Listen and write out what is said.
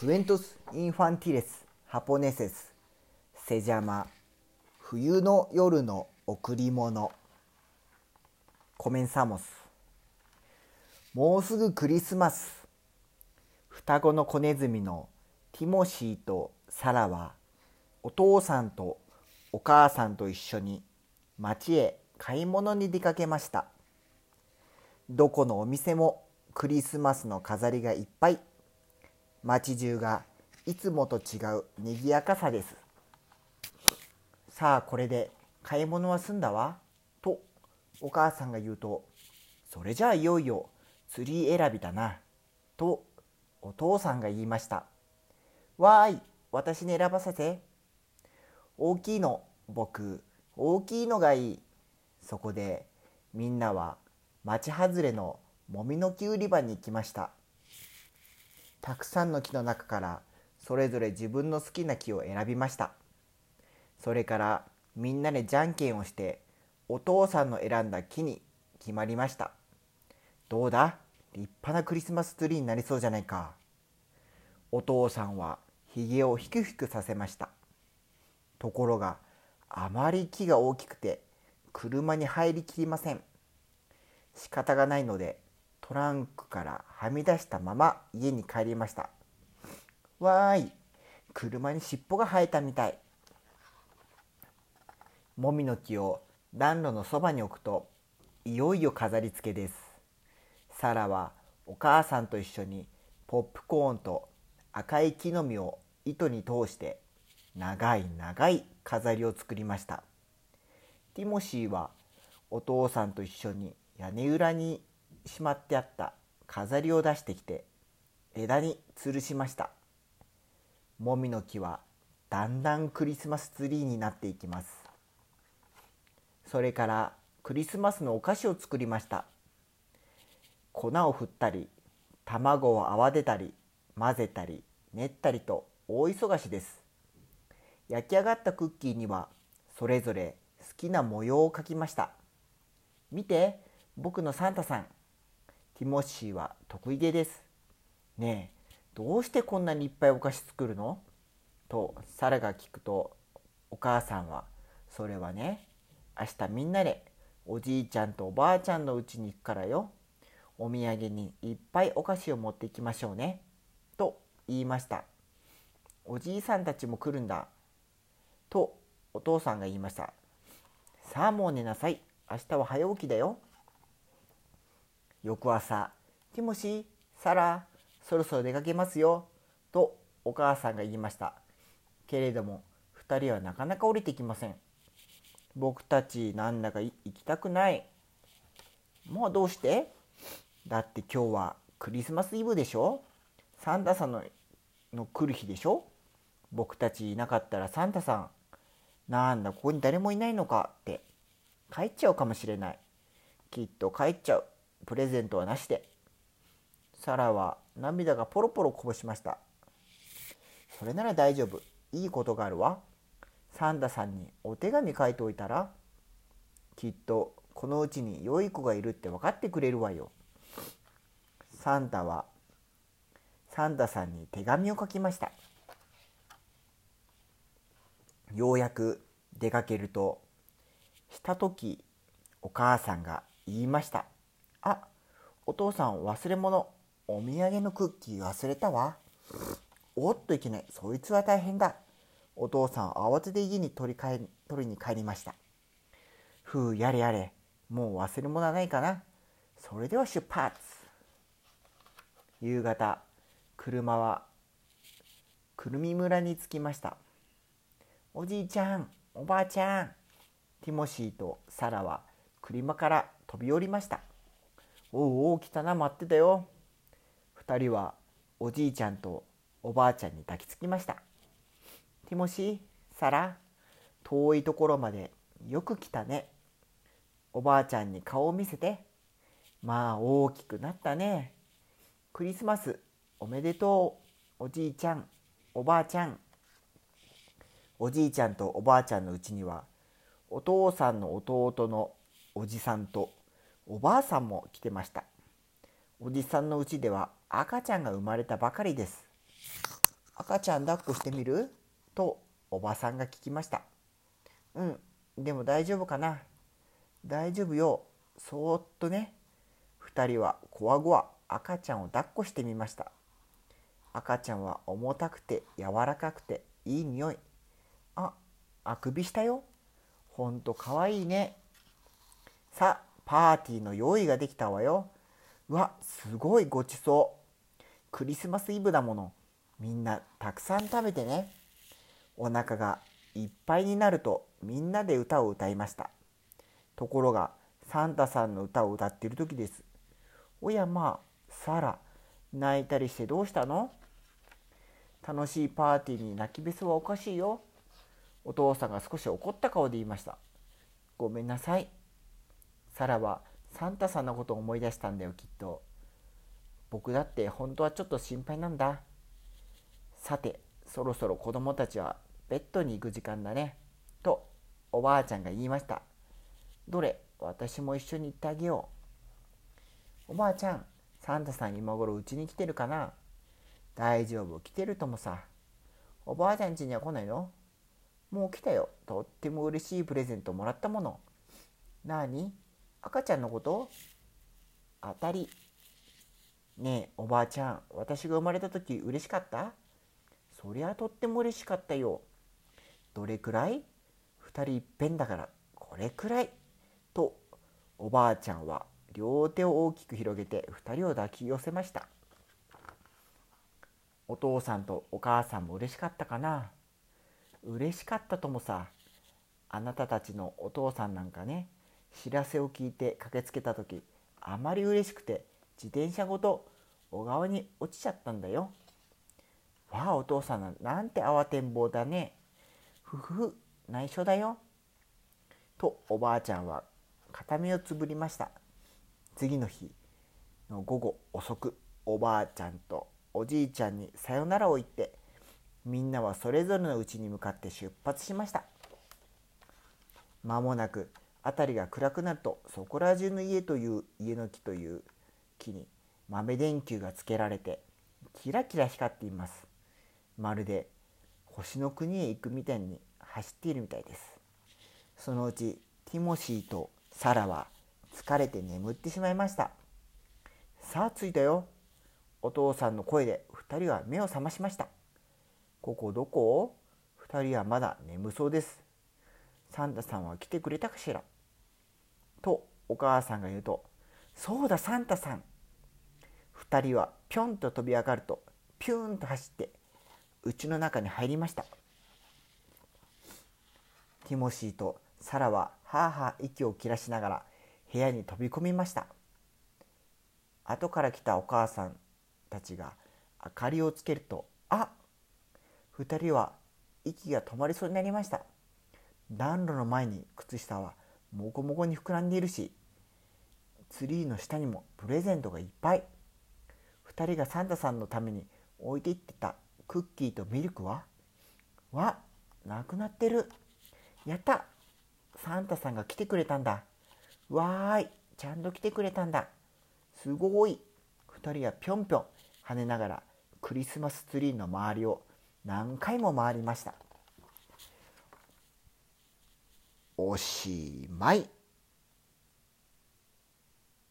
クエントス・インファンティレス・ハポネセス・セジャマ冬の夜の贈り物コメンサモスもうすぐクリスマス。双子の子ネズミのティモシーとサラはお父さんとお母さんと一緒に町へ買い物に出かけました。どこのお店もクリスマスの飾りがいっぱい。街中がいつもと違う賑やかさです。さあこれで買い物は済んだわ？とお母さんが言うとそれじゃあいよいよツリー選びだな。とお父さんが言いました。わーい私に選ばせて。大きいの僕大きいのがいい。そこでみんなは町外れのもみの木売り場に行きました。たくさんの木の中からそれぞれ自分の好きな木を選びました。それからみんなでじゃんけんをしてお父さんの選んだ木に決まりました。どうだ？立派なクリスマスツリーになりそうじゃないか。お父さんはひげをひくひくさせました。ところがあまり木が大きくて車に入りきりません。仕方がないのでトランクからはみ出したまま家に帰りました。わーい。車に尻尾が生えたみたい。もみの木を暖炉のそばに置くといよいよ飾り付けです。サラはお母さんと一緒にポップコーンと赤い木の実を糸に通して長い長い飾りを作りました。ティモシーはお父さんと一緒に屋根裏にしまってあった飾りを出してきて枝に吊るしました。もみの木はだんだんクリスマスツリーになっていきます。それからクリスマスのお菓子を作りました。粉を振ったり卵を泡出たり混ぜたり練ったりと大忙しです。焼き上がったクッキーにはそれぞれ好きな模様を描きました。見て僕のサンタさん。ティモシーは得意げです。ねえどうしてこんなにいっぱいお菓子作るの？とサラが聞くとお母さんはそれはね明日みんなでおじいちゃんとおばあちゃんの家に行くからよ。お土産にいっぱいお菓子を持っていきましょうね。と言いました。おじいさんたちも来るんだ。とお父さんが言いました。さあもう寝なさい。明日は早起きだよ。翌朝ティモシーサラそろそろ出かけますよとお母さんが言いました。けれども2人はなかなか降りてきません僕たちなんだか行きたくないもうどうしてだって今日はクリスマスイブでしょ？サンタさんのの来る日でしょ僕たちいなかったらサンタさんなんだここに誰もいないのかって帰っちゃうかもしれない。きっと帰っちゃう。プレゼントはなしで。サラは涙がポロポロこぼしました。それなら大丈夫。いいことがあるわ。サンタさんにお手紙書いておいたらきっとこのうちに良い子がいるって分かってくれるわよ。サンタはサンタさんに手紙を書きました。ようやく出かけるとした時お母さんが言いました「あお父さん忘れ物お土産のクッキー忘れたわ」おっといけない。そいつは大変だ。お父さん慌てて家に取り帰取りに帰りました。ふうやれやれ。もう忘れ物はないかな。それでは出発。夕方車はくるみ村に着きました。おじいちゃんおばあちゃん。ティモシーとサラは車から飛び降りました。おうおう来たな待ってたよ。2人はおじいちゃんとおばあちゃんに抱きつきました。ティモシーサラ遠いところまでよく来たね。おばあちゃんに顔を見せてまあ大きくなったね。クリスマスおめでとうおじいちゃんおばあちゃん。おじいちゃんとおばあちゃんのうちにはお父さんの弟のおじさんとおばあさんも来てました。おじさんのうちでは赤ちゃんが生まれたばかりです。赤ちゃん抱っこしてみる？とおばさんが聞きました。うんでも大丈夫かな？大丈夫よ。そーっとね。2人はこわごわ赤ちゃんを抱っこしてみました。赤ちゃんは重たくて柔らかくていい匂い。ああくびしたよ。ほんとかわいいね。さあパーティーの用意ができたわよ。うわすごいごちそう。クリスマスイブだもの。みんなたくさん食べてね。お腹がいっぱいになるとみんなで歌を歌いました。ところがサンタさんの歌を歌っている時です。おやまあサラ泣いたりしてどうしたの？楽しいパーティーに泣きべそはおかしいよ。お父さんが少し怒った顔で言いました。ごめんなさい。サラはサンタさんのことを思い出したんだよきっと。僕だって本当はちょっと心配なんだ。さてそろそろ子供たちはベッドに行く時間だね。とおばあちゃんが言いました。どれ私も一緒に行ってあげよう。おばあちゃんサンタさん今頃うちに来てるかな？大丈夫。来てるともさ。おばあちゃん家には来ないの？もう来たよ。とっても嬉しいプレゼントもらったもの。なに？赤ちゃんのこと？当たり。ねえおばあちゃん私が生まれた時嬉しかった？そりゃとっても嬉しかったよ。どれくらい？2人いっぺんだからこれくらい。とおばあちゃんは両手を大きく広げて2人を抱き寄せました。お父さんとお母さんも嬉しかったかな？嬉しかったともさあなたたちのお父さんなんかね知らせを聞いて駆けつけた時あまり嬉しくて自転車ごと小川に落ちちゃったんだよ。わあお父さんなんて慌てんぼうだね。ふふふ内緒だよ。とおばあちゃんは片目をつぶりました。次の日の午後遅くおばあちゃんとおじいちゃんにさよならを言ってみんなはそれぞれの家に向かって出発しました。間もなく辺りが暗くなるとそこら中の家という家の木という木に豆電球がつけられてキラキラ光っています。まるで星の国へ行くみたいに走っているみたいです。そのうちティモシーとサラは疲れて眠ってしまいました。さあ着いたよ。お父さんの声で2人は目を覚ましました。ここどこ ?2 人はまだ眠そうです。サンタさんは来てくれたかしら？とお母さんが言うと「そうだサンタさん」2人はぴょんと飛び上がるとピューンと走って家の中に入りました。ティモシーとサラははあはあ息を切らしながら部屋に飛び込みました。後から来たお母さんたちが明かりをつけるとあ2人は息が止まりそうになりました。暖炉の前に靴下はもこもこに膨らんでいるしツリーの下にもプレゼントがいっぱい。2人がサンタさんのために置いていってたクッキーとミルクはわなくなってる。やった。サンタさんが来てくれたんだ。わーい。ちゃんと来てくれたんだ。すごい。2人はぴょんぴょん跳ねながらクリスマスツリーの周りを何回も回りました。おしまい。